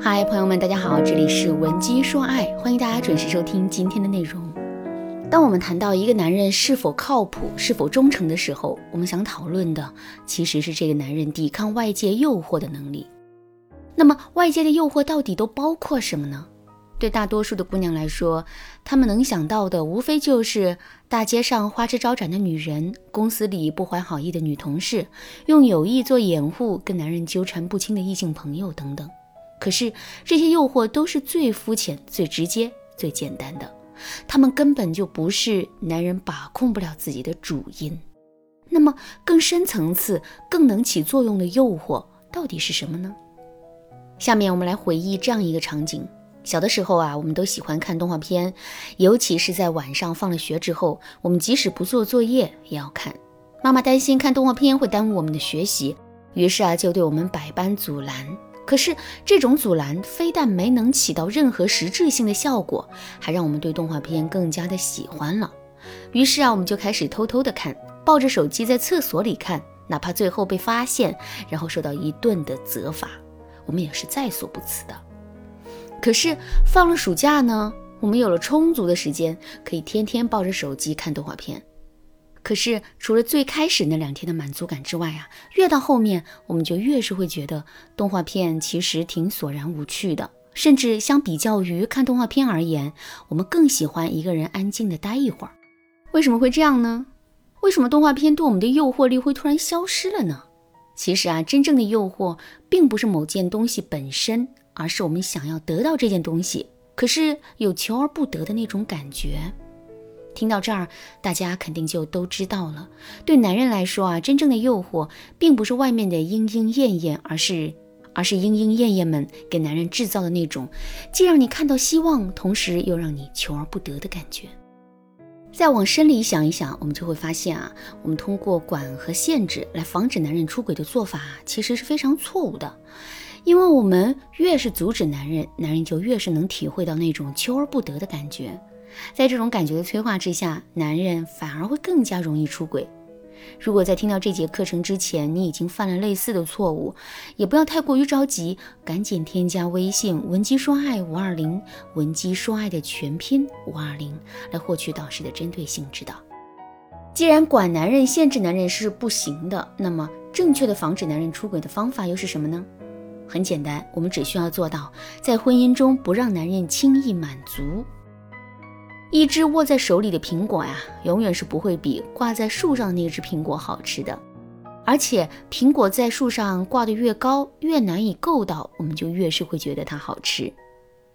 嗨，朋友们，大家好，这里是文姬说爱，欢迎大家准时收听今天的内容。当我们谈到一个男人是否靠谱、是否忠诚的时候，我们想讨论的其实是这个男人抵抗外界诱惑的能力。那么，外界的诱惑到底都包括什么呢？对大多数的姑娘来说，她们能想到的无非就是大街上花枝招展的女人，公司里不怀好意的女同事，用友谊做掩护跟男人纠缠不清的异性朋友等等。可是这些诱惑都是最肤浅、最直接、最简单的，他们根本就不是男人把控不了自己的主因。那么更深层次、更能起作用的诱惑到底是什么呢？下面我们来回忆这样一个场景：小的时候啊，我们都喜欢看动画片，尤其是在晚上放了学之后，我们即使不做作业也要看。妈妈担心看动画片会耽误我们的学习，于是啊，就对我们百般阻拦。可是这种阻拦非但没能起到任何实质性的效果，还让我们对动画片更加的喜欢了。于是啊，我们就开始偷偷的看，抱着手机在厕所里看，哪怕最后被发现，然后受到一顿的责罚，我们也是在所不辞的。可是放了暑假呢，我们有了充足的时间，可以天天抱着手机看动画片。可是，除了最开始那两天的满足感之外啊，越到后面，我们就越是会觉得动画片其实挺索然无趣的。甚至相比较于看动画片而言，我们更喜欢一个人安静的待一会儿。为什么会这样呢？为什么动画片对我们的诱惑力会突然消失了呢？其实啊，真正的诱惑并不是某件东西本身，而是我们想要得到这件东西，可是有求而不得的那种感觉。听到这儿，大家肯定就都知道了。对男人来说啊，真正的诱惑并不是外面的莺莺燕燕，而是而是莺莺燕燕们给男人制造的那种，既让你看到希望，同时又让你求而不得的感觉。再往深里想一想，我们就会发现啊，我们通过管和限制来防止男人出轨的做法，其实是非常错误的。因为我们越是阻止男人，男人就越是能体会到那种求而不得的感觉。在这种感觉的催化之下，男人反而会更加容易出轨。如果在听到这节课程之前，你已经犯了类似的错误，也不要太过于着急，赶紧添加微信“文姬说爱五二零”，文姬说爱的全拼五二零，来获取导师的针对性指导。既然管男人、限制男人是不行的，那么正确的防止男人出轨的方法又是什么呢？很简单，我们只需要做到在婚姻中不让男人轻易满足。一只握在手里的苹果呀，永远是不会比挂在树上那只苹果好吃的。而且，苹果在树上挂得越高，越难以够到，我们就越是会觉得它好吃。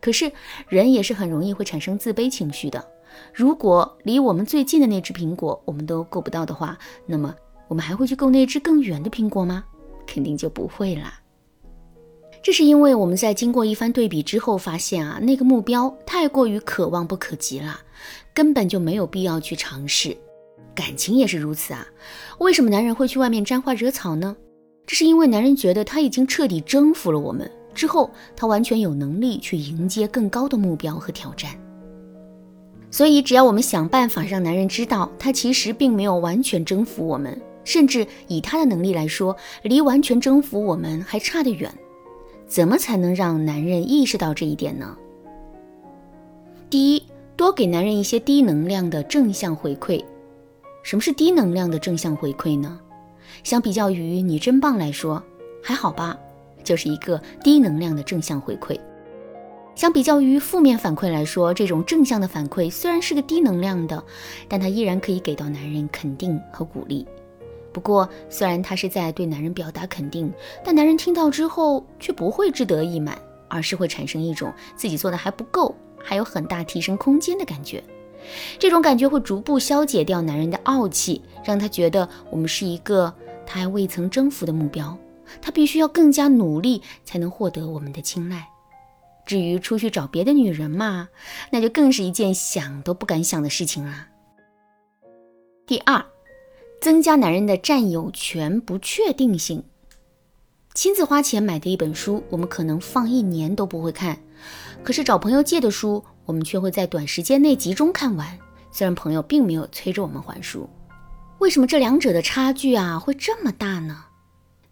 可是，人也是很容易会产生自卑情绪的。如果离我们最近的那只苹果我们都够不到的话，那么我们还会去够那只更远的苹果吗？肯定就不会啦。这是因为我们在经过一番对比之后发现啊，那个目标太过于可望不可及了，根本就没有必要去尝试。感情也是如此啊。为什么男人会去外面沾花惹草呢？这是因为男人觉得他已经彻底征服了我们，之后他完全有能力去迎接更高的目标和挑战。所以，只要我们想办法让男人知道，他其实并没有完全征服我们，甚至以他的能力来说，离完全征服我们还差得远。怎么才能让男人意识到这一点呢？第一，多给男人一些低能量的正向回馈。什么是低能量的正向回馈呢？相比较于“你真棒”来说，还好吧，就是一个低能量的正向回馈。相比较于负面反馈来说，这种正向的反馈虽然是个低能量的，但它依然可以给到男人肯定和鼓励。不过，虽然他是在对男人表达肯定，但男人听到之后却不会志得意满，而是会产生一种自己做的还不够，还有很大提升空间的感觉。这种感觉会逐步消解掉男人的傲气，让他觉得我们是一个他还未曾征服的目标，他必须要更加努力才能获得我们的青睐。至于出去找别的女人嘛，那就更是一件想都不敢想的事情啦。第二。增加男人的占有权不确定性。亲自花钱买的一本书，我们可能放一年都不会看；可是找朋友借的书，我们却会在短时间内集中看完。虽然朋友并没有催着我们还书，为什么这两者的差距啊会这么大呢？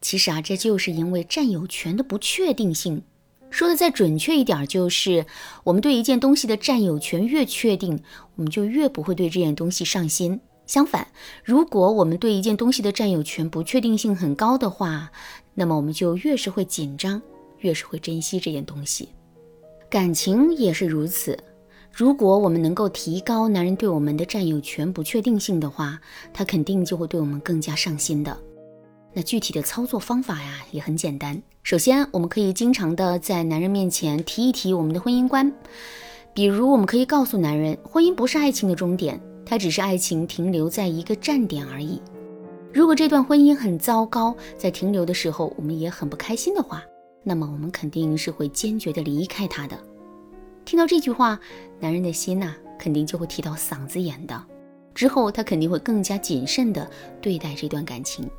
其实啊，这就是因为占有权的不确定性。说的再准确一点，就是我们对一件东西的占有权越确定，我们就越不会对这件东西上心。相反，如果我们对一件东西的占有权不确定性很高的话，那么我们就越是会紧张，越是会珍惜这件东西。感情也是如此。如果我们能够提高男人对我们的占有权不确定性的话，他肯定就会对我们更加上心的。那具体的操作方法呀，也很简单。首先，我们可以经常的在男人面前提一提我们的婚姻观，比如我们可以告诉男人，婚姻不是爱情的终点，它只是爱情停留在一个站点而已。如果这段婚姻很糟糕，在停留的时候我们也很不开心的话，那么我们肯定是会坚决的离开他的。听到这句话，男人的心呐，肯定就会提到嗓子眼的。之后他肯定会更加谨慎的对待这段感情。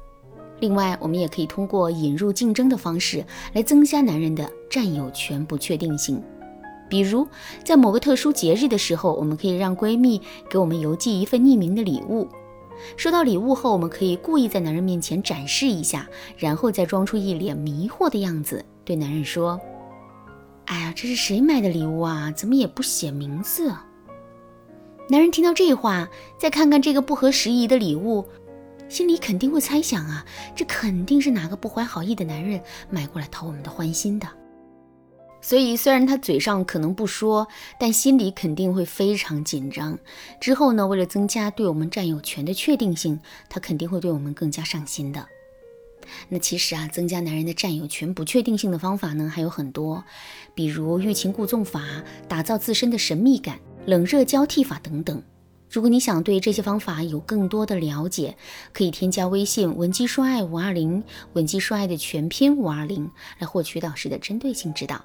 另外，我们也可以通过引入竞争的方式来增加男人的占有权不确定性。比如，在某个特殊节日的时候，我们可以让闺蜜给我们邮寄一份匿名的礼物。收到礼物后，我们可以故意在男人面前展示一下，然后再装出一脸迷惑的样子，对男人说：“哎呀，这是谁买的礼物啊？怎么也不写名字？”男人听到这话，再看看这个不合时宜的礼物。心里肯定会猜想啊，这肯定是哪个不怀好意的男人买过来讨我们的欢心的。所以虽然他嘴上可能不说，但心里肯定会非常紧张。之后呢，为了增加对我们占有权的确定性，他肯定会对我们更加上心的。那其实啊，增加男人的占有权不确定性的方法呢还有很多，比如欲擒故纵法、打造自身的神秘感、冷热交替法等等。如果你想对这些方法有更多的了解，可以添加微信文姬说爱五二零，文姬说爱的全拼五二零，来获取导师的针对性指导。